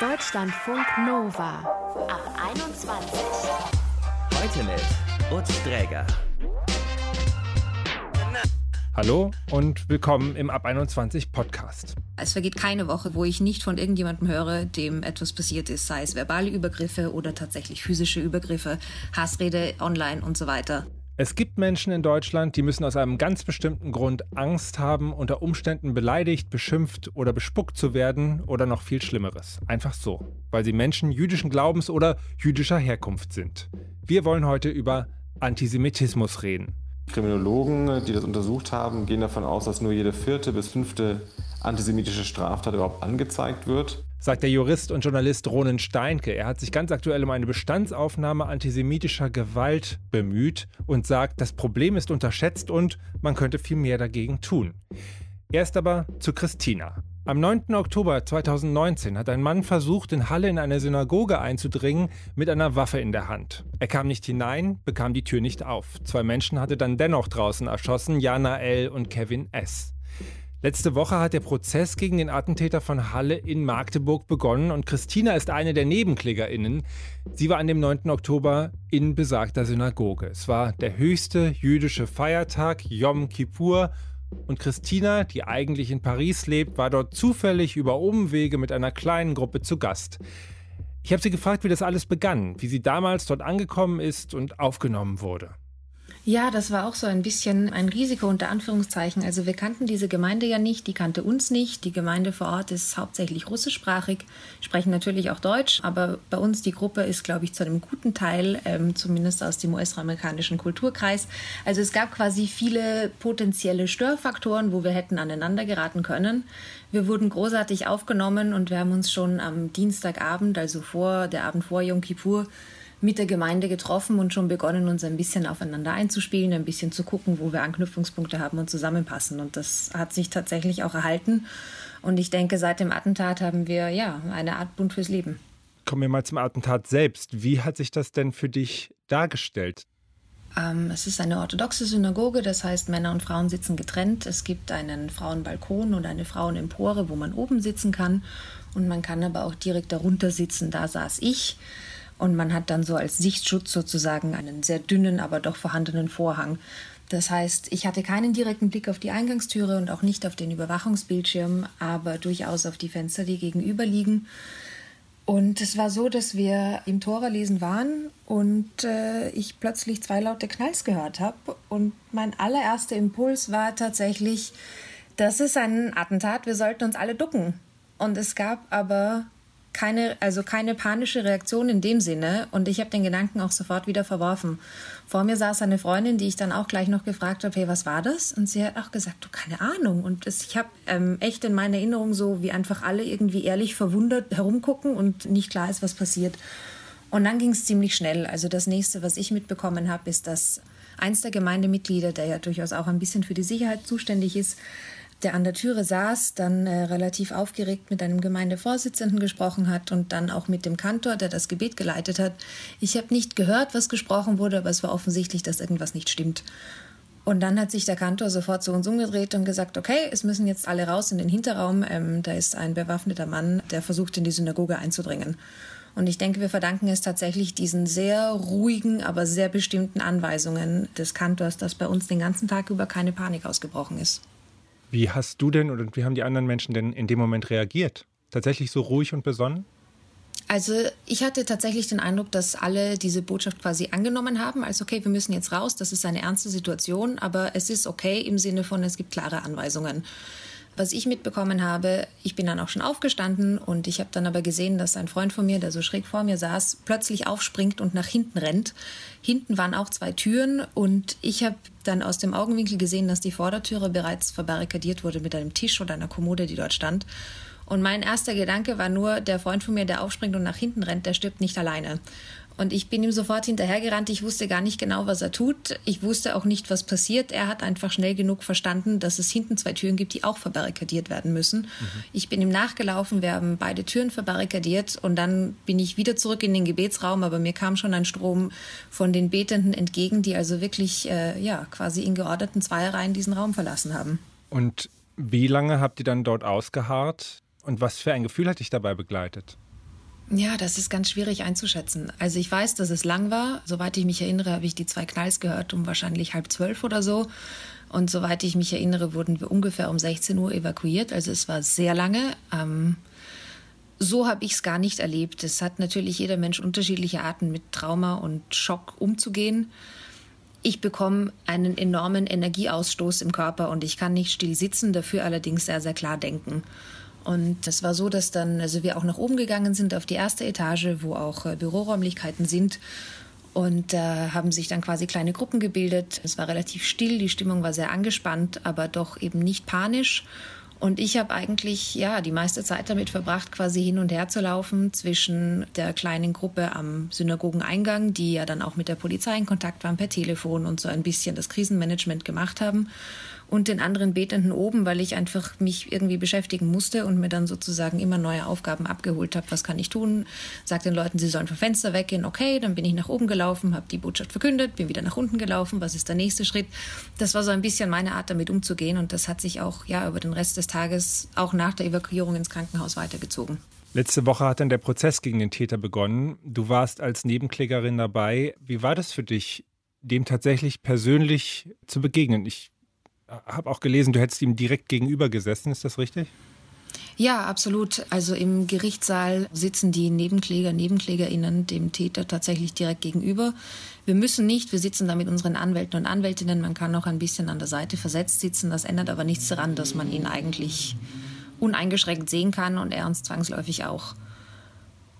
Deutschlandfunk Nova ab 21. Heute mit Utz Dräger. Hallo und willkommen im Ab 21 Podcast. Es vergeht keine Woche, wo ich nicht von irgendjemandem höre, dem etwas passiert ist, sei es verbale Übergriffe oder tatsächlich physische Übergriffe, Hassrede online und so weiter. Es gibt Menschen in Deutschland, die müssen aus einem ganz bestimmten Grund Angst haben, unter Umständen beleidigt, beschimpft oder bespuckt zu werden oder noch viel Schlimmeres. Einfach so, weil sie Menschen jüdischen Glaubens oder jüdischer Herkunft sind. Wir wollen heute über Antisemitismus reden. Kriminologen, die das untersucht haben, gehen davon aus, dass nur jede vierte bis fünfte antisemitische Straftat überhaupt angezeigt wird. Sagt der Jurist und Journalist Ronen Steinke. Er hat sich ganz aktuell um eine Bestandsaufnahme antisemitischer Gewalt bemüht und sagt, das Problem ist unterschätzt und man könnte viel mehr dagegen tun. Erst aber zu Christina. Am 9. Oktober 2019 hat ein Mann versucht, in Halle in eine Synagoge einzudringen mit einer Waffe in der Hand. Er kam nicht hinein, bekam die Tür nicht auf. Zwei Menschen hatte dann dennoch draußen erschossen, Jana L. und Kevin S. Letzte Woche hat der Prozess gegen den Attentäter von Halle in Magdeburg begonnen und Christina ist eine der NebenklägerInnen. Sie war an dem 9. Oktober in besagter Synagoge. Es war der höchste jüdische Feiertag, Yom Kippur, und Christina, die eigentlich in Paris lebt, war dort zufällig über Umwege mit einer kleinen Gruppe zu Gast. Ich habe sie gefragt, wie das alles begann, wie sie damals dort angekommen ist und aufgenommen wurde. Ja, das war auch so ein bisschen ein Risiko unter Anführungszeichen. Also wir kannten diese Gemeinde ja nicht, die kannte uns nicht. Die Gemeinde vor Ort ist hauptsächlich russischsprachig, sprechen natürlich auch Deutsch, aber bei uns die Gruppe ist, glaube ich, zu einem guten Teil, ähm, zumindest aus dem US-amerikanischen Kulturkreis. Also es gab quasi viele potenzielle Störfaktoren, wo wir hätten aneinander geraten können. Wir wurden großartig aufgenommen und wir haben uns schon am Dienstagabend, also vor der Abend vor Yom Kippur, mit der Gemeinde getroffen und schon begonnen, uns ein bisschen aufeinander einzuspielen, ein bisschen zu gucken, wo wir Anknüpfungspunkte haben und zusammenpassen. Und das hat sich tatsächlich auch erhalten. Und ich denke, seit dem Attentat haben wir ja eine Art Bund fürs Leben. Kommen wir mal zum Attentat selbst. Wie hat sich das denn für dich dargestellt? Ähm, es ist eine orthodoxe Synagoge, das heißt, Männer und Frauen sitzen getrennt. Es gibt einen Frauenbalkon und eine Frauenempore, wo man oben sitzen kann. Und man kann aber auch direkt darunter sitzen. Da saß ich. Und man hat dann so als Sichtschutz sozusagen einen sehr dünnen, aber doch vorhandenen Vorhang. Das heißt, ich hatte keinen direkten Blick auf die Eingangstüre und auch nicht auf den Überwachungsbildschirm, aber durchaus auf die Fenster, die gegenüber liegen. Und es war so, dass wir im Torerlesen waren und äh, ich plötzlich zwei laute Knalls gehört habe. Und mein allererster Impuls war tatsächlich, das ist ein Attentat, wir sollten uns alle ducken. Und es gab aber keine, also keine panische Reaktion in dem Sinne und ich habe den Gedanken auch sofort wieder verworfen. Vor mir saß eine Freundin, die ich dann auch gleich noch gefragt habe, hey, was war das? Und sie hat auch gesagt, du, keine Ahnung. Und das, ich habe ähm, echt in meiner Erinnerung so, wie einfach alle irgendwie ehrlich verwundert herumgucken und nicht klar ist, was passiert. Und dann ging es ziemlich schnell. Also das nächste, was ich mitbekommen habe, ist, dass eins der Gemeindemitglieder, der ja durchaus auch ein bisschen für die Sicherheit zuständig ist, der an der Türe saß, dann äh, relativ aufgeregt mit einem Gemeindevorsitzenden gesprochen hat und dann auch mit dem Kantor, der das Gebet geleitet hat. Ich habe nicht gehört, was gesprochen wurde, aber es war offensichtlich, dass irgendwas nicht stimmt. Und dann hat sich der Kantor sofort zu uns umgedreht und gesagt, okay, es müssen jetzt alle raus in den Hinterraum. Ähm, da ist ein bewaffneter Mann, der versucht, in die Synagoge einzudringen. Und ich denke, wir verdanken es tatsächlich diesen sehr ruhigen, aber sehr bestimmten Anweisungen des Kantors, dass bei uns den ganzen Tag über keine Panik ausgebrochen ist. Wie hast du denn oder wie haben die anderen Menschen denn in dem Moment reagiert? Tatsächlich so ruhig und besonnen? Also ich hatte tatsächlich den Eindruck, dass alle diese Botschaft quasi angenommen haben, als okay, wir müssen jetzt raus, das ist eine ernste Situation, aber es ist okay im Sinne von, es gibt klare Anweisungen. Was ich mitbekommen habe, ich bin dann auch schon aufgestanden und ich habe dann aber gesehen, dass ein Freund von mir, der so schräg vor mir saß, plötzlich aufspringt und nach hinten rennt. Hinten waren auch zwei Türen und ich habe dann aus dem Augenwinkel gesehen, dass die Vordertüre bereits verbarrikadiert wurde mit einem Tisch oder einer Kommode, die dort stand. Und mein erster Gedanke war nur, der Freund von mir, der aufspringt und nach hinten rennt, der stirbt nicht alleine. Und ich bin ihm sofort hinterhergerannt. Ich wusste gar nicht genau, was er tut. Ich wusste auch nicht, was passiert. Er hat einfach schnell genug verstanden, dass es hinten zwei Türen gibt, die auch verbarrikadiert werden müssen. Mhm. Ich bin ihm nachgelaufen. Wir haben beide Türen verbarrikadiert und dann bin ich wieder zurück in den Gebetsraum. Aber mir kam schon ein Strom von den Betenden entgegen, die also wirklich, äh, ja, quasi in geordneten Zweierreihen diesen Raum verlassen haben. Und wie lange habt ihr dann dort ausgeharrt? Und was für ein Gefühl hat dich dabei begleitet? Ja, das ist ganz schwierig einzuschätzen. Also ich weiß, dass es lang war. Soweit ich mich erinnere, habe ich die zwei Knalls gehört um wahrscheinlich halb zwölf oder so. Und soweit ich mich erinnere, wurden wir ungefähr um 16 Uhr evakuiert. Also es war sehr lange. Ähm, so habe ich es gar nicht erlebt. Es hat natürlich jeder Mensch unterschiedliche Arten, mit Trauma und Schock umzugehen. Ich bekomme einen enormen Energieausstoß im Körper und ich kann nicht still sitzen, dafür allerdings sehr, sehr klar denken. Und es war so, dass dann, also wir auch nach oben gegangen sind auf die erste Etage, wo auch äh, Büroräumlichkeiten sind. Und da äh, haben sich dann quasi kleine Gruppen gebildet. Es war relativ still, die Stimmung war sehr angespannt, aber doch eben nicht panisch. Und ich habe eigentlich ja die meiste Zeit damit verbracht, quasi hin und her zu laufen zwischen der kleinen Gruppe am Synagogeneingang, die ja dann auch mit der Polizei in Kontakt waren per Telefon und so ein bisschen das Krisenmanagement gemacht haben und den anderen Betenden oben, weil ich einfach mich irgendwie beschäftigen musste und mir dann sozusagen immer neue Aufgaben abgeholt habe. Was kann ich tun? Sag den Leuten, sie sollen vom Fenster weggehen. Okay, dann bin ich nach oben gelaufen, habe die Botschaft verkündet, bin wieder nach unten gelaufen. Was ist der nächste Schritt? Das war so ein bisschen meine Art, damit umzugehen und das hat sich auch ja über den Rest des Tages, auch nach der Evakuierung ins Krankenhaus weitergezogen. Letzte Woche hat dann der Prozess gegen den Täter begonnen. Du warst als Nebenklägerin dabei. Wie war das für dich, dem tatsächlich persönlich zu begegnen? Ich habe auch gelesen, du hättest ihm direkt gegenüber gesessen, ist das richtig? Ja, absolut. Also im Gerichtssaal sitzen die Nebenkläger, Nebenklägerinnen dem Täter tatsächlich direkt gegenüber. Wir müssen nicht, wir sitzen da mit unseren Anwälten und Anwältinnen. Man kann auch ein bisschen an der Seite versetzt sitzen. Das ändert aber nichts daran, dass man ihn eigentlich uneingeschränkt sehen kann und er uns zwangsläufig auch.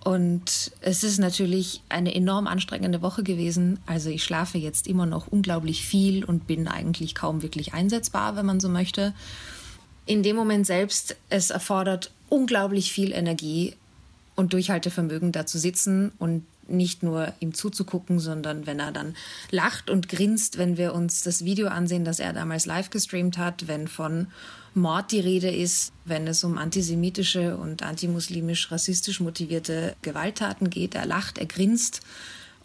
Und es ist natürlich eine enorm anstrengende Woche gewesen. Also ich schlafe jetzt immer noch unglaublich viel und bin eigentlich kaum wirklich einsetzbar, wenn man so möchte. In dem Moment selbst, es erfordert unglaublich viel Energie und Durchhaltevermögen, da zu sitzen und nicht nur ihm zuzugucken, sondern wenn er dann lacht und grinst, wenn wir uns das Video ansehen, das er damals live gestreamt hat, wenn von Mord die Rede ist, wenn es um antisemitische und antimuslimisch-rassistisch motivierte Gewalttaten geht. Er lacht, er grinst.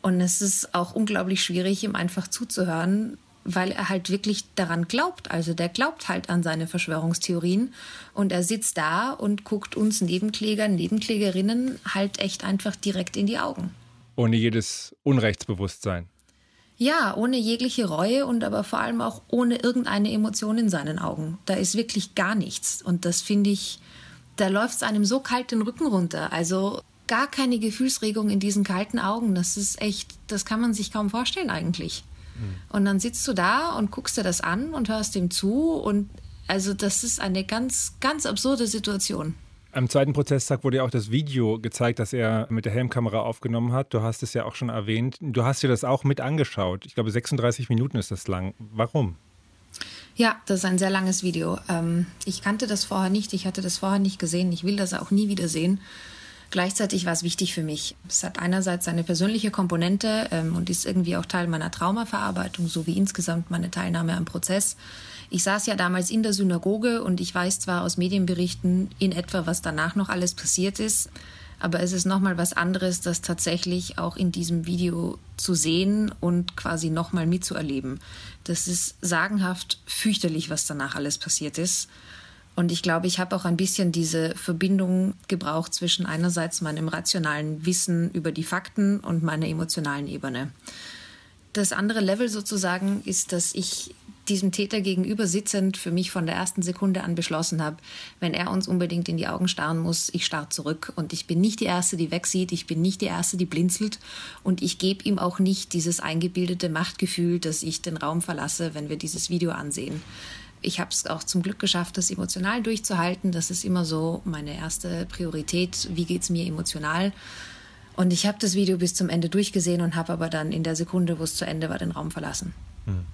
Und es ist auch unglaublich schwierig, ihm einfach zuzuhören, weil er halt wirklich daran glaubt. Also der glaubt halt an seine Verschwörungstheorien und er sitzt da und guckt uns Nebenkläger, Nebenklägerinnen halt echt einfach direkt in die Augen. Ohne jedes Unrechtsbewusstsein. Ja, ohne jegliche Reue und aber vor allem auch ohne irgendeine Emotion in seinen Augen. Da ist wirklich gar nichts. Und das finde ich, da läuft es einem so kalt den Rücken runter. Also gar keine Gefühlsregung in diesen kalten Augen. Das ist echt, das kann man sich kaum vorstellen eigentlich. Mhm. Und dann sitzt du da und guckst dir das an und hörst dem zu. Und also das ist eine ganz, ganz absurde Situation. Am zweiten Prozesstag wurde ja auch das Video gezeigt, das er mit der Helmkamera aufgenommen hat. Du hast es ja auch schon erwähnt. Du hast dir das auch mit angeschaut. Ich glaube, 36 Minuten ist das lang. Warum? Ja, das ist ein sehr langes Video. Ähm, ich kannte das vorher nicht. Ich hatte das vorher nicht gesehen. Ich will das auch nie wieder sehen. Gleichzeitig war es wichtig für mich. Es hat einerseits eine persönliche Komponente ähm, und ist irgendwie auch Teil meiner Traumaverarbeitung, sowie insgesamt meine Teilnahme am Prozess. Ich saß ja damals in der Synagoge und ich weiß zwar aus Medienberichten in etwa, was danach noch alles passiert ist, aber es ist nochmal was anderes, das tatsächlich auch in diesem Video zu sehen und quasi nochmal mitzuerleben. Das ist sagenhaft fürchterlich, was danach alles passiert ist. Und ich glaube, ich habe auch ein bisschen diese Verbindung gebraucht zwischen einerseits meinem rationalen Wissen über die Fakten und meiner emotionalen Ebene. Das andere Level sozusagen ist, dass ich diesem Täter gegenüber sitzend für mich von der ersten Sekunde an beschlossen habe, wenn er uns unbedingt in die Augen starren muss, ich starr zurück. Und ich bin nicht die Erste, die wegsieht, ich bin nicht die Erste, die blinzelt. Und ich gebe ihm auch nicht dieses eingebildete Machtgefühl, dass ich den Raum verlasse, wenn wir dieses Video ansehen. Ich habe es auch zum Glück geschafft, das emotional durchzuhalten. Das ist immer so meine erste Priorität. Wie geht es mir emotional? Und ich habe das Video bis zum Ende durchgesehen und habe aber dann in der Sekunde, wo es zu Ende war, den Raum verlassen. Hm.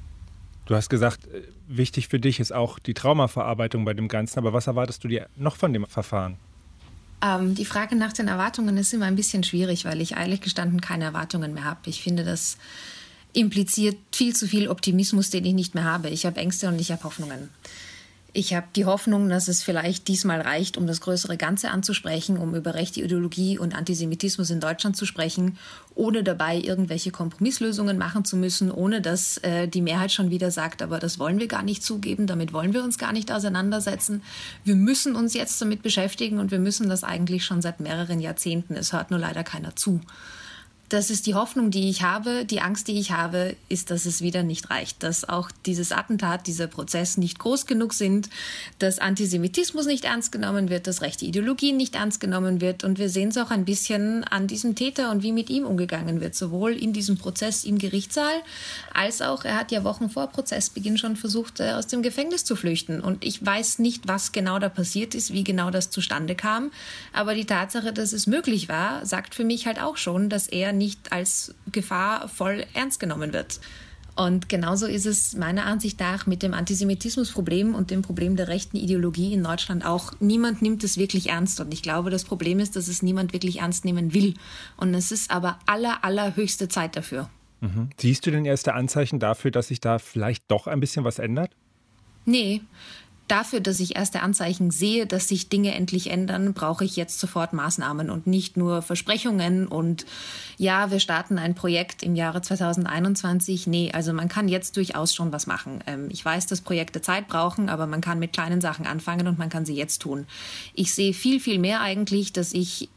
Du hast gesagt, äh, wichtig für dich ist auch die Traumaverarbeitung bei dem Ganzen. Aber was erwartest du dir noch von dem Verfahren? Ähm, die Frage nach den Erwartungen ist immer ein bisschen schwierig, weil ich ehrlich gestanden keine Erwartungen mehr habe. Ich finde, das impliziert viel zu viel Optimismus, den ich nicht mehr habe. Ich habe Ängste und ich habe Hoffnungen. Ich habe die Hoffnung, dass es vielleicht diesmal reicht, um das größere Ganze anzusprechen, um über rechte Ideologie und Antisemitismus in Deutschland zu sprechen, ohne dabei irgendwelche Kompromisslösungen machen zu müssen, ohne dass äh, die Mehrheit schon wieder sagt, aber das wollen wir gar nicht zugeben, damit wollen wir uns gar nicht auseinandersetzen. Wir müssen uns jetzt damit beschäftigen und wir müssen das eigentlich schon seit mehreren Jahrzehnten. Es hört nur leider keiner zu das ist die Hoffnung, die ich habe. Die Angst, die ich habe, ist, dass es wieder nicht reicht, dass auch dieses Attentat, dieser Prozess nicht groß genug sind, dass Antisemitismus nicht ernst genommen wird, dass rechte Ideologie nicht ernst genommen wird. Und wir sehen es auch ein bisschen an diesem Täter und wie mit ihm umgegangen wird, sowohl in diesem Prozess im Gerichtssaal, als auch, er hat ja Wochen vor Prozessbeginn schon versucht, äh, aus dem Gefängnis zu flüchten. Und ich weiß nicht, was genau da passiert ist, wie genau das zustande kam. Aber die Tatsache, dass es möglich war, sagt für mich halt auch schon, dass er nicht als Gefahr voll ernst genommen wird. Und genauso ist es meiner Ansicht nach mit dem Antisemitismusproblem und dem Problem der rechten Ideologie in Deutschland auch. Niemand nimmt es wirklich ernst. Und ich glaube, das Problem ist, dass es niemand wirklich ernst nehmen will. Und es ist aber aller, allerhöchste Zeit dafür. Mhm. Siehst du denn erste Anzeichen dafür, dass sich da vielleicht doch ein bisschen was ändert? Nee, dafür, dass ich erste Anzeichen sehe, dass sich Dinge endlich ändern, brauche ich jetzt sofort Maßnahmen und nicht nur Versprechungen und ja, wir starten ein Projekt im Jahre 2021. Nee, also man kann jetzt durchaus schon was machen. Ähm, ich weiß, dass Projekte Zeit brauchen, aber man kann mit kleinen Sachen anfangen und man kann sie jetzt tun. Ich sehe viel, viel mehr eigentlich, dass ich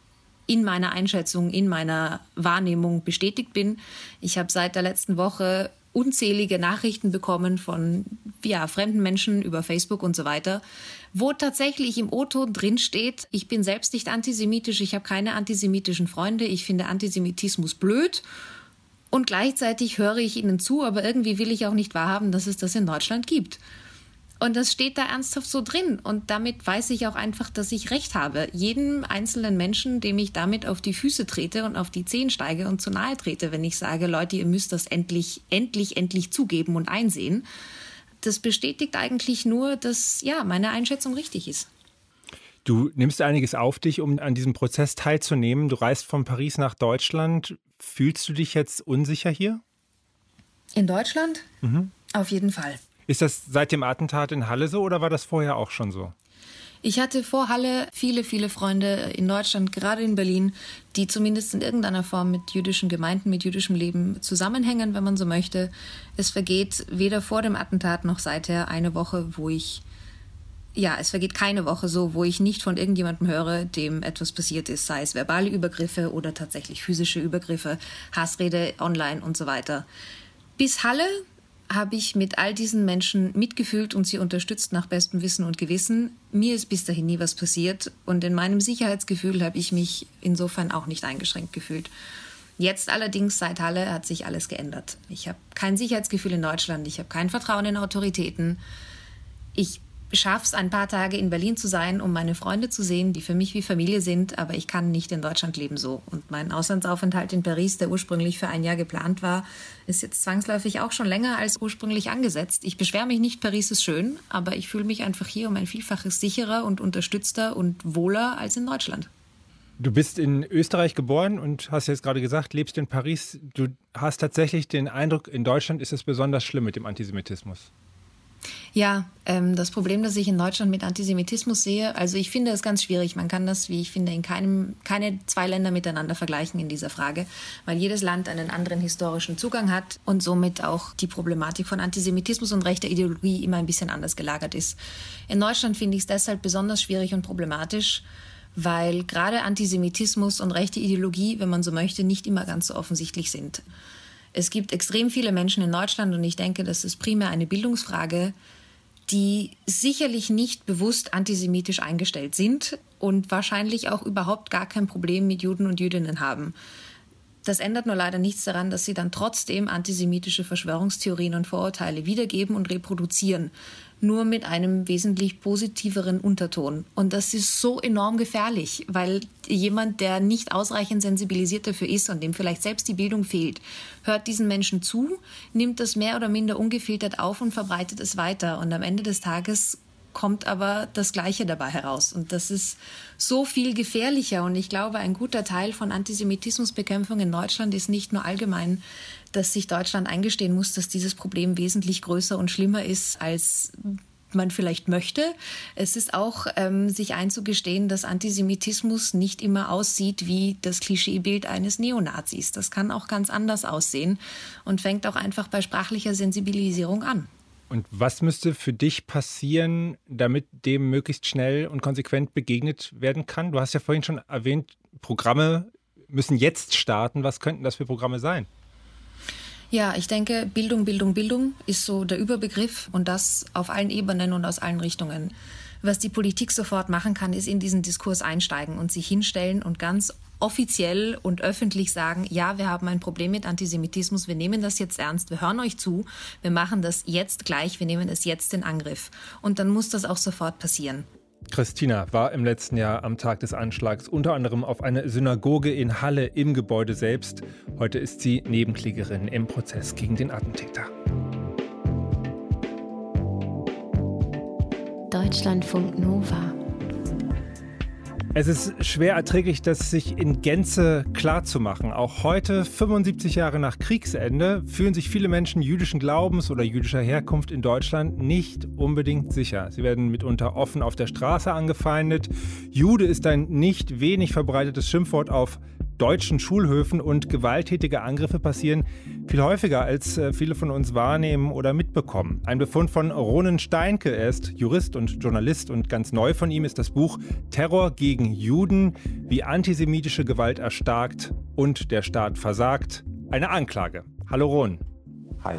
in meiner Einschätzung, in meiner Wahrnehmung bestätigt bin. Ich habe seit der letzten Woche unzählige Nachrichten bekommen von ja, fremden Menschen über Facebook und so weiter, wo tatsächlich im O-Ton drin steht, ich bin selbst nicht antisemitisch, ich habe keine antisemitischen Freunde, ich finde Antisemitismus blöd und gleichzeitig höre ich ihnen zu, aber irgendwie will ich auch nicht wahrhaben, dass es das in Deutschland gibt. Und das steht da ernsthaft so drin. Und damit weiß ich auch einfach, dass ich recht habe. Jedem einzelnen Menschen, dem ich damit auf die Füße trete und auf die Zehen steige und zu nahe trete, wenn ich sage, Leute, ihr müsst das endlich, endlich, endlich zugeben und einsehen. Das bestätigt eigentlich nur, dass ja, meine Einschätzung richtig ist. Du nimmst einiges auf dich, um an diesem Prozess teilzunehmen. Du reist von Paris nach Deutschland. Fühlst du dich jetzt unsicher hier? In Deutschland? Mhm. Auf jeden Fall. Ist das seit dem Attentat in Halle so oder war das vorher auch schon so? Ich hatte vor Halle viele, viele Freunde in Deutschland, gerade in Berlin, die zumindest in irgendeiner Form mit jüdischen Gemeinden, mit jüdischem Leben zusammenhängen, wenn man so möchte. Es vergeht weder vor dem Attentat noch seither eine Woche, wo ich, ja, es vergeht keine Woche so, wo ich nicht von irgendjemandem höre, dem etwas passiert ist, sei es verbale Übergriffe oder tatsächlich physische Übergriffe, Hassrede online und so weiter. Bis Halle habe ich mit all diesen Menschen mitgefühlt und sie unterstützt nach bestem Wissen und Gewissen. Mir ist bis dahin nie was passiert und in meinem Sicherheitsgefühl habe ich mich insofern auch nicht eingeschränkt gefühlt. Jetzt allerdings seit Halle hat sich alles geändert. Ich habe kein Sicherheitsgefühl in Deutschland, ich habe kein Vertrauen in Autoritäten. Ich schaffe es, ein paar Tage in Berlin zu sein, um meine Freunde zu sehen, die für mich wie Familie sind, aber ich kann nicht in Deutschland leben so. Und mein Auslandsaufenthalt in Paris, der ursprünglich für ein Jahr geplant war, ist jetzt zwangsläufig auch schon länger als ursprünglich angesetzt. Ich beschwere mich nicht, Paris ist schön, aber ich fühle mich einfach hier um ein Vielfaches sicherer und unterstützter und wohler als in Deutschland. Du bist in Österreich geboren und hast jetzt gerade gesagt, lebst in Paris. Du hast tatsächlich den Eindruck, in Deutschland ist es besonders schlimm mit dem Antisemitismus. Ja, ähm, das Problem, das ich in Deutschland mit Antisemitismus sehe, also ich finde es ganz schwierig. Man kann das, wie ich finde, in keinem, keine zwei Länder miteinander vergleichen in dieser Frage, weil jedes Land einen anderen historischen Zugang hat und somit auch die Problematik von Antisemitismus und rechter Ideologie immer ein bisschen anders gelagert ist. In Deutschland finde ich es deshalb besonders schwierig und problematisch, weil gerade Antisemitismus und rechte Ideologie, wenn man so möchte, nicht immer ganz so offensichtlich sind. Es gibt extrem viele Menschen in Deutschland und ich denke, das ist primär eine Bildungsfrage, die sicherlich nicht bewusst antisemitisch eingestellt sind und wahrscheinlich auch überhaupt gar kein Problem mit Juden und Jüdinnen haben. Das ändert nur leider nichts daran, dass sie dann trotzdem antisemitische Verschwörungstheorien und Vorurteile wiedergeben und reproduzieren nur mit einem wesentlich positiveren Unterton. Und das ist so enorm gefährlich, weil jemand, der nicht ausreichend sensibilisiert dafür ist und dem vielleicht selbst die Bildung fehlt, hört diesen Menschen zu, nimmt das mehr oder minder ungefiltert auf und verbreitet es weiter. Und am Ende des Tages kommt aber das Gleiche dabei heraus. Und das ist so viel gefährlicher. Und ich glaube, ein guter Teil von Antisemitismusbekämpfung in Deutschland ist nicht nur allgemein dass sich Deutschland eingestehen muss, dass dieses Problem wesentlich größer und schlimmer ist, als man vielleicht möchte. Es ist auch ähm, sich einzugestehen, dass Antisemitismus nicht immer aussieht wie das Klischeebild eines Neonazis. Das kann auch ganz anders aussehen und fängt auch einfach bei sprachlicher Sensibilisierung an. Und was müsste für dich passieren, damit dem möglichst schnell und konsequent begegnet werden kann? Du hast ja vorhin schon erwähnt, Programme müssen jetzt starten. Was könnten das für Programme sein? Ja, ich denke, Bildung, Bildung, Bildung ist so der Überbegriff und das auf allen Ebenen und aus allen Richtungen. Was die Politik sofort machen kann, ist in diesen Diskurs einsteigen und sich hinstellen und ganz offiziell und öffentlich sagen, ja, wir haben ein Problem mit Antisemitismus, wir nehmen das jetzt ernst, wir hören euch zu, wir machen das jetzt gleich, wir nehmen es jetzt in Angriff. Und dann muss das auch sofort passieren. Christina war im letzten Jahr am Tag des Anschlags unter anderem auf eine Synagoge in Halle im Gebäude selbst. Heute ist sie Nebenklägerin im Prozess gegen den Attentäter. Deutschlandfunk Nova es ist schwer erträglich, das sich in Gänze klarzumachen. Auch heute, 75 Jahre nach Kriegsende, fühlen sich viele Menschen jüdischen Glaubens oder jüdischer Herkunft in Deutschland nicht unbedingt sicher. Sie werden mitunter offen auf der Straße angefeindet. Jude ist ein nicht wenig verbreitetes Schimpfwort auf deutschen Schulhöfen und gewalttätige Angriffe passieren viel häufiger, als äh, viele von uns wahrnehmen oder mitbekommen. Ein Befund von Ronen Steinke. Er ist Jurist und Journalist und ganz neu von ihm ist das Buch Terror gegen Juden, wie antisemitische Gewalt erstarkt und der Staat versagt. Eine Anklage. Hallo Ron. Hi.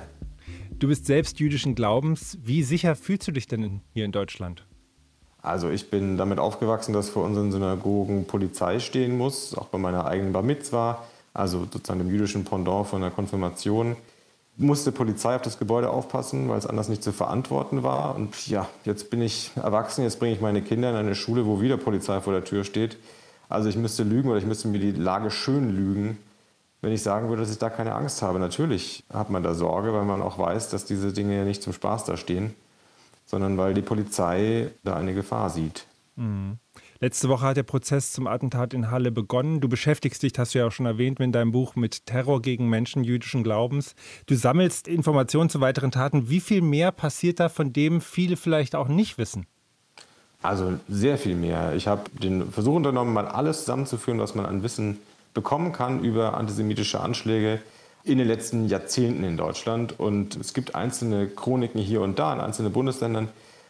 Du bist selbst jüdischen Glaubens. Wie sicher fühlst du dich denn hier in Deutschland? Also ich bin damit aufgewachsen, dass vor unseren Synagogen Polizei stehen muss, auch bei meiner eigenen Bar Mitzwa, also sozusagen dem jüdischen Pendant von der Konfirmation, musste Polizei auf das Gebäude aufpassen, weil es anders nicht zu verantworten war. Und ja, jetzt bin ich erwachsen, jetzt bringe ich meine Kinder in eine Schule, wo wieder Polizei vor der Tür steht. Also ich müsste lügen oder ich müsste mir die Lage schön lügen, wenn ich sagen würde, dass ich da keine Angst habe. Natürlich hat man da Sorge, weil man auch weiß, dass diese Dinge ja nicht zum Spaß da stehen sondern weil die Polizei da eine Gefahr sieht. Mhm. Letzte Woche hat der Prozess zum Attentat in Halle begonnen. Du beschäftigst dich, hast du ja auch schon erwähnt, in deinem Buch mit Terror gegen Menschen jüdischen Glaubens. Du sammelst Informationen zu weiteren Taten. Wie viel mehr passiert da, von dem viele vielleicht auch nicht wissen? Also sehr viel mehr. Ich habe den Versuch unternommen, mal alles zusammenzuführen, was man an Wissen bekommen kann über antisemitische Anschläge in den letzten Jahrzehnten in Deutschland. Und es gibt einzelne Chroniken hier und da in einzelnen Bundesländern.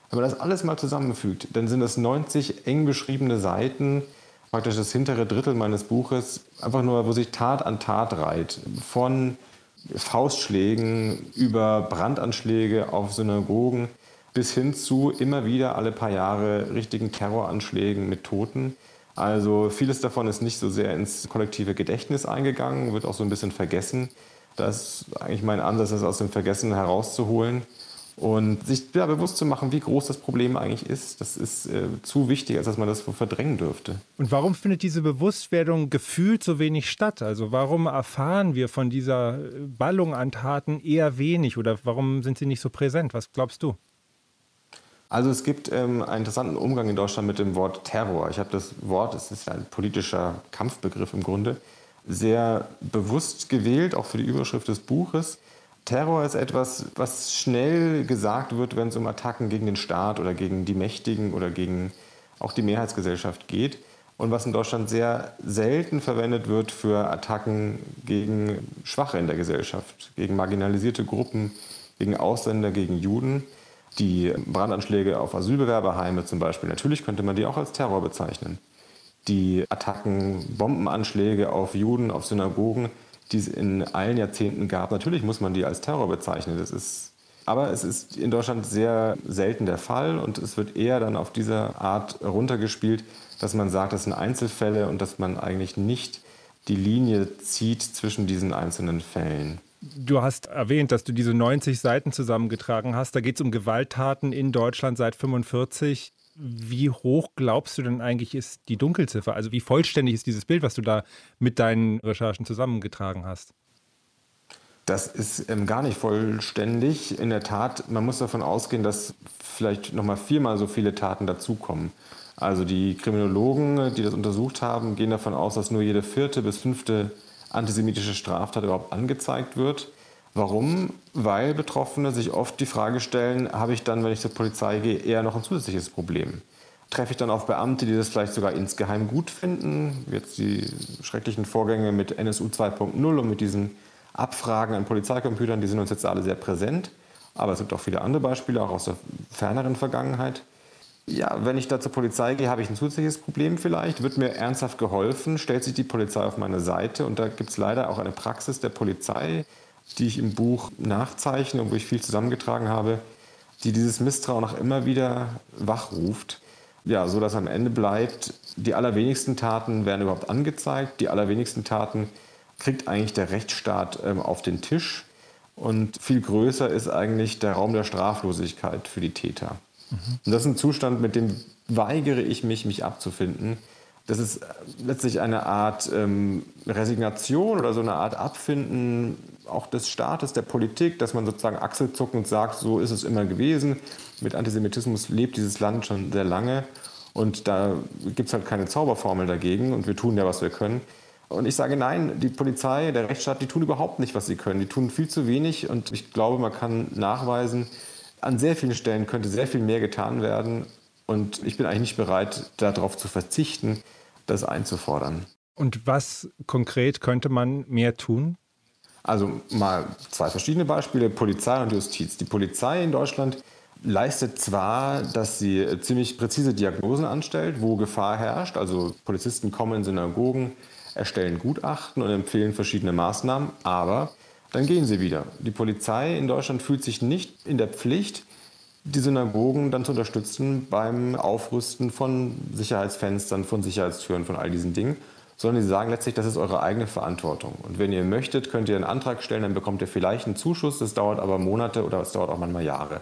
Wenn man das alles mal zusammenfügt, dann sind das 90 eng beschriebene Seiten, praktisch das hintere Drittel meines Buches, einfach nur, wo sich Tat an Tat reiht. Von Faustschlägen über Brandanschläge auf Synagogen bis hin zu immer wieder alle paar Jahre richtigen Terroranschlägen mit Toten. Also vieles davon ist nicht so sehr ins kollektive Gedächtnis eingegangen, wird auch so ein bisschen vergessen. Das ist eigentlich mein Ansatz, das aus dem Vergessen herauszuholen und sich ja, bewusst zu machen, wie groß das Problem eigentlich ist. Das ist äh, zu wichtig, als dass man das verdrängen dürfte. Und warum findet diese Bewusstwerdung gefühlt so wenig statt? Also warum erfahren wir von dieser Ballung an Taten eher wenig oder warum sind sie nicht so präsent? Was glaubst du? Also es gibt ähm, einen interessanten Umgang in Deutschland mit dem Wort Terror. Ich habe das Wort, es ist ein politischer Kampfbegriff im Grunde, sehr bewusst gewählt, auch für die Überschrift des Buches. Terror ist etwas, was schnell gesagt wird, wenn es um Attacken gegen den Staat oder gegen die Mächtigen oder gegen auch die Mehrheitsgesellschaft geht. Und was in Deutschland sehr selten verwendet wird für Attacken gegen Schwache in der Gesellschaft, gegen marginalisierte Gruppen, gegen Ausländer, gegen Juden. Die Brandanschläge auf Asylbewerberheime zum Beispiel, natürlich könnte man die auch als Terror bezeichnen. Die Attacken, Bombenanschläge auf Juden, auf Synagogen, die es in allen Jahrzehnten gab, natürlich muss man die als Terror bezeichnen. Das ist, aber es ist in Deutschland sehr selten der Fall und es wird eher dann auf diese Art runtergespielt, dass man sagt, das sind Einzelfälle und dass man eigentlich nicht die Linie zieht zwischen diesen einzelnen Fällen. Du hast erwähnt, dass du diese 90 Seiten zusammengetragen hast. Da geht es um Gewalttaten in Deutschland seit 45. Wie hoch glaubst du denn eigentlich ist die Dunkelziffer? Also wie vollständig ist dieses Bild, was du da mit deinen Recherchen zusammengetragen hast? Das ist ähm, gar nicht vollständig. In der Tat, man muss davon ausgehen, dass vielleicht noch mal viermal so viele Taten dazukommen. Also die Kriminologen, die das untersucht haben, gehen davon aus, dass nur jede vierte bis fünfte antisemitische Straftat überhaupt angezeigt wird. Warum? Weil Betroffene sich oft die Frage stellen, habe ich dann, wenn ich zur Polizei gehe, eher noch ein zusätzliches Problem? Treffe ich dann auf Beamte, die das vielleicht sogar insgeheim gut finden? Jetzt die schrecklichen Vorgänge mit NSU 2.0 und mit diesen Abfragen an Polizeicomputern, die sind uns jetzt alle sehr präsent. Aber es gibt auch viele andere Beispiele, auch aus der ferneren Vergangenheit. Ja, wenn ich da zur Polizei gehe, habe ich ein zusätzliches Problem vielleicht. Wird mir ernsthaft geholfen, stellt sich die Polizei auf meine Seite. Und da gibt es leider auch eine Praxis der Polizei, die ich im Buch nachzeichne und wo ich viel zusammengetragen habe, die dieses Misstrauen auch immer wieder wachruft. Ja, so dass am Ende bleibt, die allerwenigsten Taten werden überhaupt angezeigt, die allerwenigsten Taten kriegt eigentlich der Rechtsstaat ähm, auf den Tisch. Und viel größer ist eigentlich der Raum der Straflosigkeit für die Täter. Mhm. Und das ist ein Zustand, mit dem weigere ich mich, mich abzufinden. Das ist äh, letztlich eine Art ähm, Resignation oder so eine Art Abfinden auch des Staates, der Politik, dass man sozusagen achselzuckend sagt, so ist es immer gewesen. Mit Antisemitismus lebt dieses Land schon sehr lange und da gibt es halt keine Zauberformel dagegen und wir tun ja, was wir können. Und ich sage nein, die Polizei, der Rechtsstaat, die tun überhaupt nicht, was sie können. Die tun viel zu wenig und ich glaube, man kann nachweisen, an sehr vielen Stellen könnte sehr viel mehr getan werden. Und ich bin eigentlich nicht bereit, darauf zu verzichten, das einzufordern. Und was konkret könnte man mehr tun? Also mal zwei verschiedene Beispiele, Polizei und Justiz. Die Polizei in Deutschland leistet zwar, dass sie ziemlich präzise Diagnosen anstellt, wo Gefahr herrscht. Also Polizisten kommen in Synagogen, erstellen Gutachten und empfehlen verschiedene Maßnahmen, aber dann gehen sie wieder. Die Polizei in Deutschland fühlt sich nicht in der Pflicht, die Synagogen dann zu unterstützen beim Aufrüsten von Sicherheitsfenstern, von Sicherheitstüren, von all diesen Dingen, sondern sie sagen letztlich, das ist eure eigene Verantwortung. Und wenn ihr möchtet, könnt ihr einen Antrag stellen, dann bekommt ihr vielleicht einen Zuschuss, das dauert aber Monate oder es dauert auch manchmal Jahre.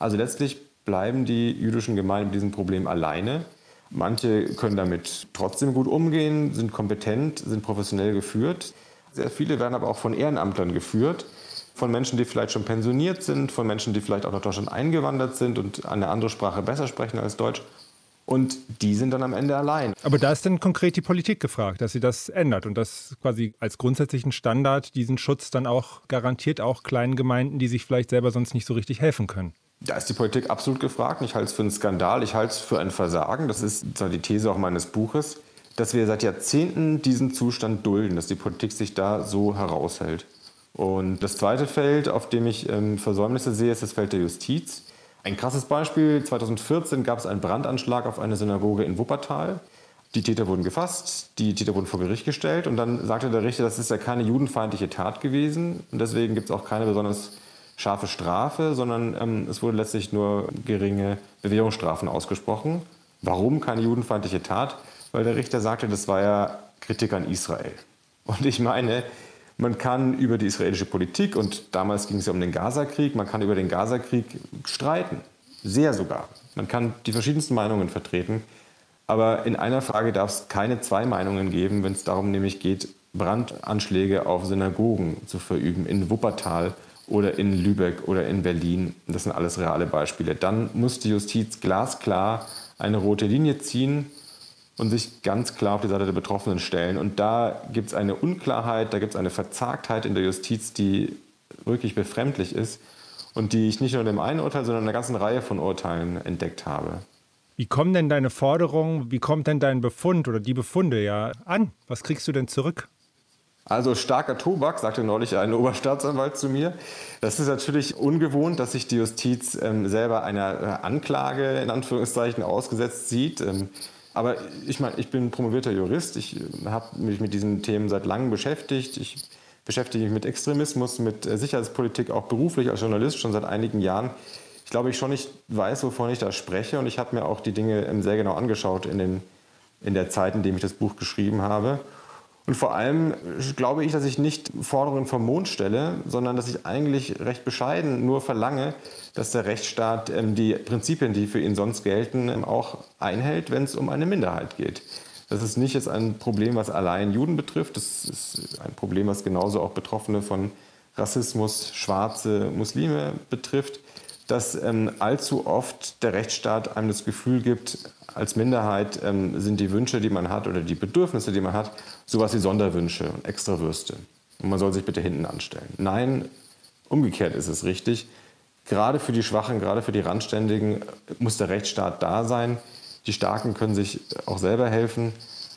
Also letztlich bleiben die jüdischen Gemeinden mit diesem Problem alleine. Manche können damit trotzdem gut umgehen, sind kompetent, sind professionell geführt. Sehr viele werden aber auch von Ehrenamtlern geführt, von Menschen, die vielleicht schon pensioniert sind, von Menschen, die vielleicht auch nach Deutschland eingewandert sind und eine andere Sprache besser sprechen als Deutsch. Und die sind dann am Ende allein. Aber da ist dann konkret die Politik gefragt, dass sie das ändert und das quasi als grundsätzlichen Standard diesen Schutz dann auch garantiert, auch kleinen Gemeinden, die sich vielleicht selber sonst nicht so richtig helfen können. Da ist die Politik absolut gefragt. Ich halte es für einen Skandal, ich halte es für ein Versagen. Das ist die These auch meines Buches, dass wir seit Jahrzehnten diesen Zustand dulden, dass die Politik sich da so heraushält. Und das zweite Feld, auf dem ich ähm, Versäumnisse sehe, ist das Feld der Justiz. Ein krasses Beispiel, 2014 gab es einen Brandanschlag auf eine Synagoge in Wuppertal. Die Täter wurden gefasst, die Täter wurden vor Gericht gestellt und dann sagte der Richter, das ist ja keine judenfeindliche Tat gewesen und deswegen gibt es auch keine besonders scharfe Strafe, sondern ähm, es wurden letztlich nur geringe Bewährungsstrafen ausgesprochen. Warum keine judenfeindliche Tat? Weil der Richter sagte, das war ja Kritik an Israel. Und ich meine, man kann über die israelische Politik, und damals ging es ja um den Gazakrieg, man kann über den Gazakrieg streiten. Sehr sogar. Man kann die verschiedensten Meinungen vertreten. Aber in einer Frage darf es keine zwei Meinungen geben, wenn es darum nämlich geht, Brandanschläge auf Synagogen zu verüben in Wuppertal oder in Lübeck oder in Berlin. Das sind alles reale Beispiele. Dann muss die Justiz glasklar eine rote Linie ziehen und sich ganz klar auf die Seite der Betroffenen stellen. Und da gibt es eine Unklarheit, da gibt es eine Verzagtheit in der Justiz, die wirklich befremdlich ist und die ich nicht nur in dem einen Urteil, sondern in einer ganzen Reihe von Urteilen entdeckt habe. Wie kommen denn deine Forderungen, wie kommt denn dein Befund oder die Befunde ja an? Was kriegst du denn zurück? Also starker Tobak, sagte neulich ein Oberstaatsanwalt zu mir. Das ist natürlich ungewohnt, dass sich die Justiz ähm, selber einer äh, Anklage in Anführungszeichen ausgesetzt sieht. Ähm, aber ich meine, ich bin promovierter Jurist. Ich äh, habe mich mit diesen Themen seit langem beschäftigt. Ich beschäftige mich mit Extremismus, mit äh, Sicherheitspolitik, auch beruflich als Journalist schon seit einigen Jahren. Ich glaube, ich schon nicht weiß, wovon ich da spreche. Und ich habe mir auch die Dinge ähm, sehr genau angeschaut in, den, in der Zeit, in der ich das Buch geschrieben habe. Und vor allem glaube ich, dass ich nicht Forderungen vom Mond stelle, sondern dass ich eigentlich recht bescheiden nur verlange, dass der Rechtsstaat ähm, die Prinzipien, die für ihn sonst gelten, ähm, auch einhält, wenn es um eine Minderheit geht. Das ist nicht jetzt ein Problem, was allein Juden betrifft. Das ist ein Problem, was genauso auch Betroffene von Rassismus, schwarze Muslime betrifft, dass ähm, allzu oft der Rechtsstaat einem das Gefühl gibt, als Minderheit ähm, sind die Wünsche, die man hat oder die Bedürfnisse, die man hat, sowas wie Sonderwünsche und Extrawürste. Und man soll sich bitte hinten anstellen. Nein, Umgekehrt ist es richtig. Gerade für die Schwachen, gerade für die Randständigen muss der Rechtsstaat da sein. Die Starken können sich auch selber helfen,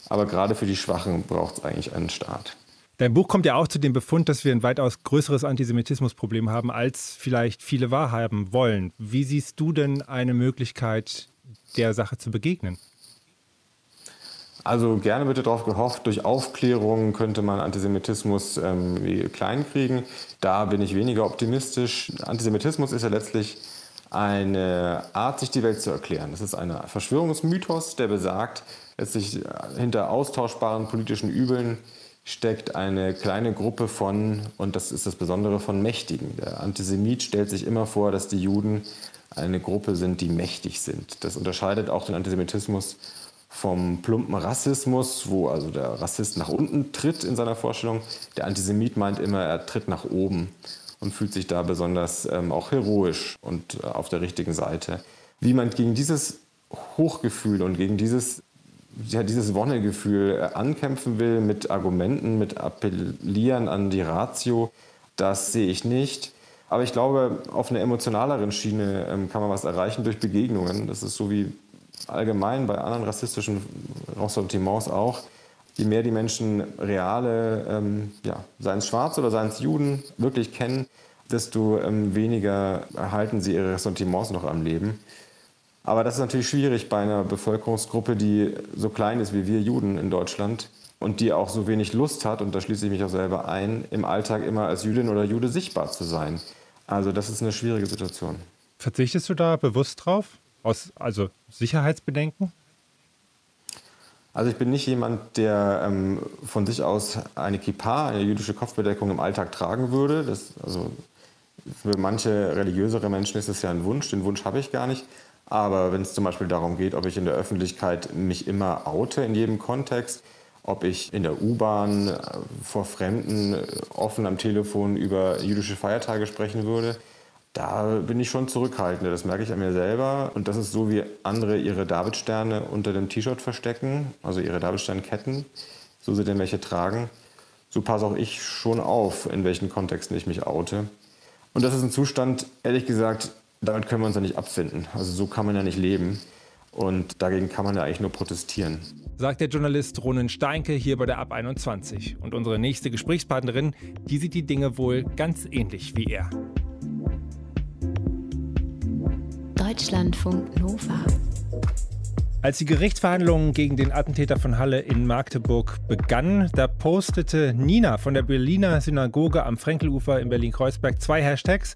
aber gerade für die Schwachen braucht es eigentlich einen Staat. Dein Buch kommt ja auch zu dem Befund, dass wir ein weitaus größeres Antisemitismusproblem haben, als vielleicht viele wahrhaben wollen. Wie siehst du denn eine Möglichkeit, der Sache zu begegnen? Also gerne wird darauf gehofft, durch Aufklärung könnte man Antisemitismus ähm, kleinkriegen. Da bin ich weniger optimistisch. Antisemitismus ist ja letztlich eine Art, sich die Welt zu erklären. Das ist ein Verschwörungsmythos, der besagt, letztlich hinter austauschbaren politischen Übeln steckt eine kleine Gruppe von, und das ist das Besondere, von Mächtigen. Der Antisemit stellt sich immer vor, dass die Juden eine Gruppe sind, die mächtig sind. Das unterscheidet auch den Antisemitismus vom plumpen Rassismus, wo also der Rassist nach unten tritt in seiner Vorstellung. Der Antisemit meint immer, er tritt nach oben und fühlt sich da besonders ähm, auch heroisch und äh, auf der richtigen Seite. Wie man gegen dieses Hochgefühl und gegen dieses, ja, dieses Wonnegefühl äh, ankämpfen will mit Argumenten, mit Appellieren an die Ratio, das sehe ich nicht. Aber ich glaube, auf einer emotionaleren Schiene ähm, kann man was erreichen durch Begegnungen. Das ist so wie allgemein bei anderen rassistischen Ressentiments auch, je mehr die Menschen reale, ähm, ja, seien es Schwarz oder seien es Juden, wirklich kennen, desto ähm, weniger erhalten sie ihre Ressentiments noch am Leben. Aber das ist natürlich schwierig bei einer Bevölkerungsgruppe, die so klein ist wie wir Juden in Deutschland und die auch so wenig Lust hat, und da schließe ich mich auch selber ein, im Alltag immer als Jüdin oder Jude sichtbar zu sein. Also das ist eine schwierige Situation. Verzichtest du da bewusst drauf? Aus also Sicherheitsbedenken? Also ich bin nicht jemand, der ähm, von sich aus eine Kippa, eine jüdische Kopfbedeckung im Alltag tragen würde. Das, also für manche religiösere Menschen ist das ja ein Wunsch. Den Wunsch habe ich gar nicht. Aber wenn es zum Beispiel darum geht, ob ich in der Öffentlichkeit mich immer oute in jedem Kontext, ob ich in der U-Bahn äh, vor Fremden äh, offen am Telefon über jüdische Feiertage sprechen würde, da bin ich schon zurückhaltender, das merke ich an mir selber. Und das ist so, wie andere ihre Davidsterne unter dem T-Shirt verstecken, also ihre Davidsternketten, so sie denn welche tragen. So passe auch ich schon auf, in welchen Kontexten ich mich oute. Und das ist ein Zustand, ehrlich gesagt, damit können wir uns ja nicht abfinden. Also so kann man ja nicht leben. Und dagegen kann man ja eigentlich nur protestieren. Sagt der Journalist Ronen Steinke hier bei der Ab 21. Und unsere nächste Gesprächspartnerin, die sieht die Dinge wohl ganz ähnlich wie er. Deutschlandfunk Nova. Als die Gerichtsverhandlungen gegen den Attentäter von Halle in Magdeburg begannen, da postete Nina von der Berliner Synagoge am Frenkelufer in Berlin-Kreuzberg zwei Hashtags.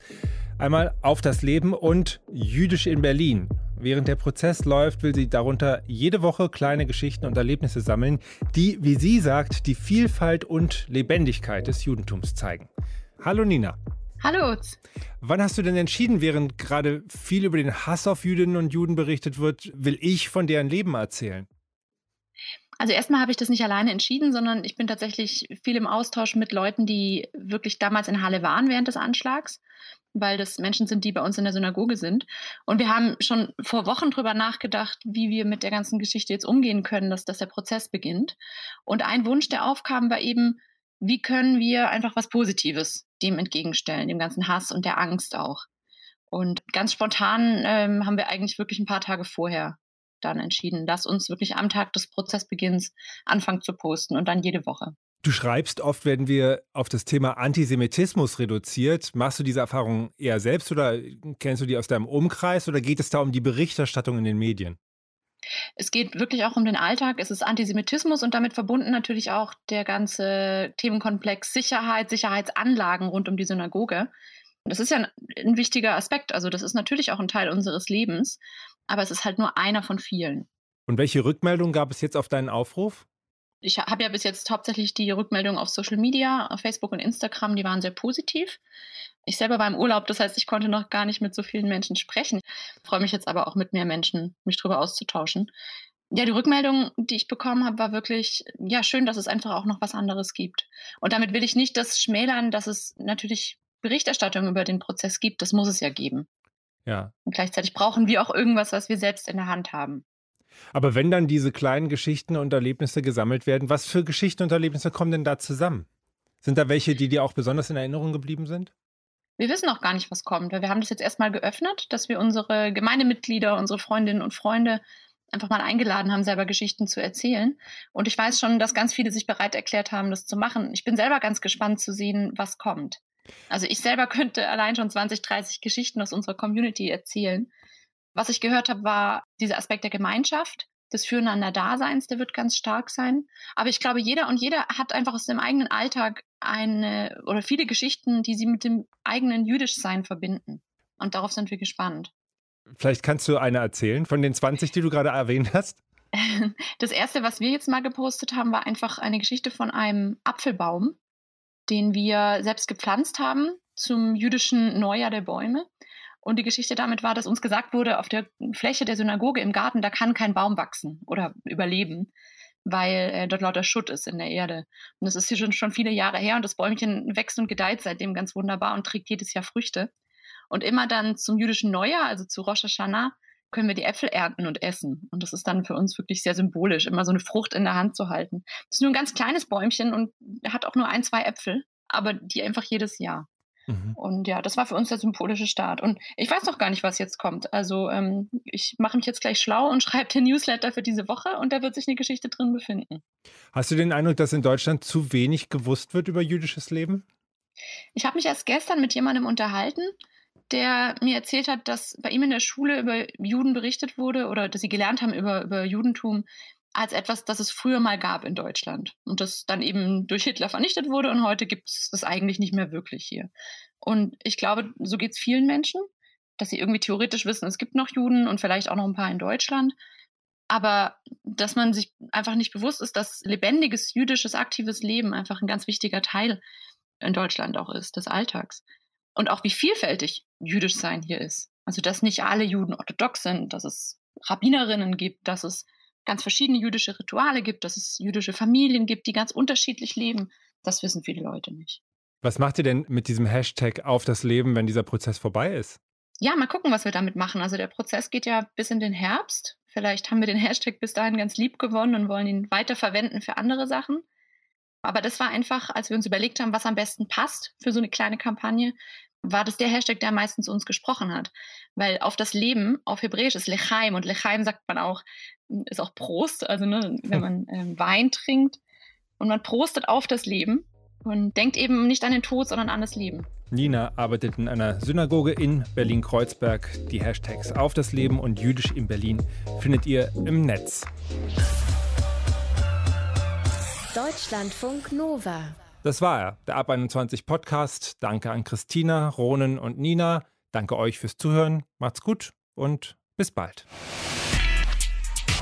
Einmal auf das Leben und jüdisch in Berlin. Während der Prozess läuft, will sie darunter jede Woche kleine Geschichten und Erlebnisse sammeln, die, wie sie sagt, die Vielfalt und Lebendigkeit des Judentums zeigen. Hallo Nina. Hallo. Wann hast du denn entschieden, während gerade viel über den Hass auf Jüdinnen und Juden berichtet wird, will ich von deren Leben erzählen? Also erstmal habe ich das nicht alleine entschieden, sondern ich bin tatsächlich viel im Austausch mit Leuten, die wirklich damals in Halle waren während des Anschlags, weil das Menschen sind, die bei uns in der Synagoge sind. Und wir haben schon vor Wochen darüber nachgedacht, wie wir mit der ganzen Geschichte jetzt umgehen können, dass, dass der Prozess beginnt. Und ein Wunsch, der aufkam, war eben, wie können wir einfach was Positives dem entgegenstellen, dem ganzen Hass und der Angst auch. Und ganz spontan ähm, haben wir eigentlich wirklich ein paar Tage vorher dann entschieden, dass uns wirklich am Tag des Prozessbeginns anfangen zu posten und dann jede Woche. Du schreibst, oft werden wir auf das Thema Antisemitismus reduziert. Machst du diese Erfahrung eher selbst oder kennst du die aus deinem Umkreis oder geht es da um die Berichterstattung in den Medien? Es geht wirklich auch um den Alltag. Es ist Antisemitismus und damit verbunden natürlich auch der ganze Themenkomplex Sicherheit, Sicherheitsanlagen rund um die Synagoge. Das ist ja ein, ein wichtiger Aspekt. Also das ist natürlich auch ein Teil unseres Lebens, aber es ist halt nur einer von vielen. Und welche Rückmeldungen gab es jetzt auf deinen Aufruf? Ich habe ja bis jetzt hauptsächlich die Rückmeldungen auf Social Media, auf Facebook und Instagram, die waren sehr positiv. Ich selber war im Urlaub, das heißt, ich konnte noch gar nicht mit so vielen Menschen sprechen. Ich freue mich jetzt aber auch mit mehr Menschen, mich darüber auszutauschen. Ja, die Rückmeldung, die ich bekommen habe, war wirklich, ja, schön, dass es einfach auch noch was anderes gibt. Und damit will ich nicht das schmälern, dass es natürlich Berichterstattung über den Prozess gibt. Das muss es ja geben. Ja. Und gleichzeitig brauchen wir auch irgendwas, was wir selbst in der Hand haben. Aber wenn dann diese kleinen Geschichten und Erlebnisse gesammelt werden, was für Geschichten und Erlebnisse kommen denn da zusammen? Sind da welche, die dir auch besonders in Erinnerung geblieben sind? wir wissen auch gar nicht, was kommt, weil wir haben das jetzt erstmal geöffnet, dass wir unsere Gemeindemitglieder, unsere Freundinnen und Freunde einfach mal eingeladen haben, selber Geschichten zu erzählen. Und ich weiß schon, dass ganz viele sich bereit erklärt haben, das zu machen. Ich bin selber ganz gespannt zu sehen, was kommt. Also ich selber könnte allein schon 20, 30 Geschichten aus unserer Community erzählen. Was ich gehört habe, war dieser Aspekt der Gemeinschaft, des Füreinander-Daseins, der wird ganz stark sein. Aber ich glaube, jeder und jeder hat einfach aus dem eigenen Alltag eine oder viele Geschichten, die sie mit dem eigenen Jüdischsein verbinden. Und darauf sind wir gespannt. Vielleicht kannst du eine erzählen von den 20, die du gerade erwähnt hast. Das erste, was wir jetzt mal gepostet haben, war einfach eine Geschichte von einem Apfelbaum, den wir selbst gepflanzt haben zum jüdischen Neujahr der Bäume. Und die Geschichte damit war, dass uns gesagt wurde, auf der Fläche der Synagoge im Garten, da kann kein Baum wachsen oder überleben, weil äh, dort lauter Schutt ist in der Erde. Und das ist hier schon, schon viele Jahre her und das Bäumchen wächst und gedeiht seitdem ganz wunderbar und trägt jedes Jahr Früchte. Und immer dann zum jüdischen Neujahr, also zu Rosh Hashanah, können wir die Äpfel ernten und essen. Und das ist dann für uns wirklich sehr symbolisch, immer so eine Frucht in der Hand zu halten. Das ist nur ein ganz kleines Bäumchen und hat auch nur ein, zwei Äpfel, aber die einfach jedes Jahr. Mhm. Und ja, das war für uns der symbolische Start. Und ich weiß noch gar nicht, was jetzt kommt. Also ähm, ich mache mich jetzt gleich schlau und schreibe den Newsletter für diese Woche und da wird sich eine Geschichte drin befinden. Hast du den Eindruck, dass in Deutschland zu wenig gewusst wird über jüdisches Leben? Ich habe mich erst gestern mit jemandem unterhalten, der mir erzählt hat, dass bei ihm in der Schule über Juden berichtet wurde oder dass sie gelernt haben über, über Judentum als etwas, das es früher mal gab in Deutschland und das dann eben durch Hitler vernichtet wurde und heute gibt es das eigentlich nicht mehr wirklich hier. Und ich glaube, so geht es vielen Menschen, dass sie irgendwie theoretisch wissen, es gibt noch Juden und vielleicht auch noch ein paar in Deutschland, aber dass man sich einfach nicht bewusst ist, dass lebendiges jüdisches aktives Leben einfach ein ganz wichtiger Teil in Deutschland auch ist, des Alltags. Und auch wie vielfältig jüdisch sein hier ist. Also, dass nicht alle Juden orthodox sind, dass es Rabbinerinnen gibt, dass es ganz verschiedene jüdische Rituale gibt, dass es jüdische Familien gibt, die ganz unterschiedlich leben. Das wissen viele Leute nicht. Was macht ihr denn mit diesem Hashtag auf das Leben, wenn dieser Prozess vorbei ist? Ja, mal gucken, was wir damit machen. Also der Prozess geht ja bis in den Herbst. Vielleicht haben wir den Hashtag bis dahin ganz lieb gewonnen und wollen ihn weiter verwenden für andere Sachen. Aber das war einfach, als wir uns überlegt haben, was am besten passt für so eine kleine Kampagne, war das der Hashtag, der meistens uns gesprochen hat. Weil auf das Leben, auf Hebräisch ist Lechaim und Lechaim sagt man auch, ist auch Prost, also ne, wenn man ähm, Wein trinkt und man prostet auf das Leben und denkt eben nicht an den Tod, sondern an das Leben. Nina arbeitet in einer Synagoge in Berlin-Kreuzberg. Die Hashtags auf das Leben und jüdisch in Berlin findet ihr im Netz. Deutschlandfunk Nova. Das war er, der Ab 21 Podcast. Danke an Christina, Ronen und Nina. Danke euch fürs Zuhören. Macht's gut und bis bald.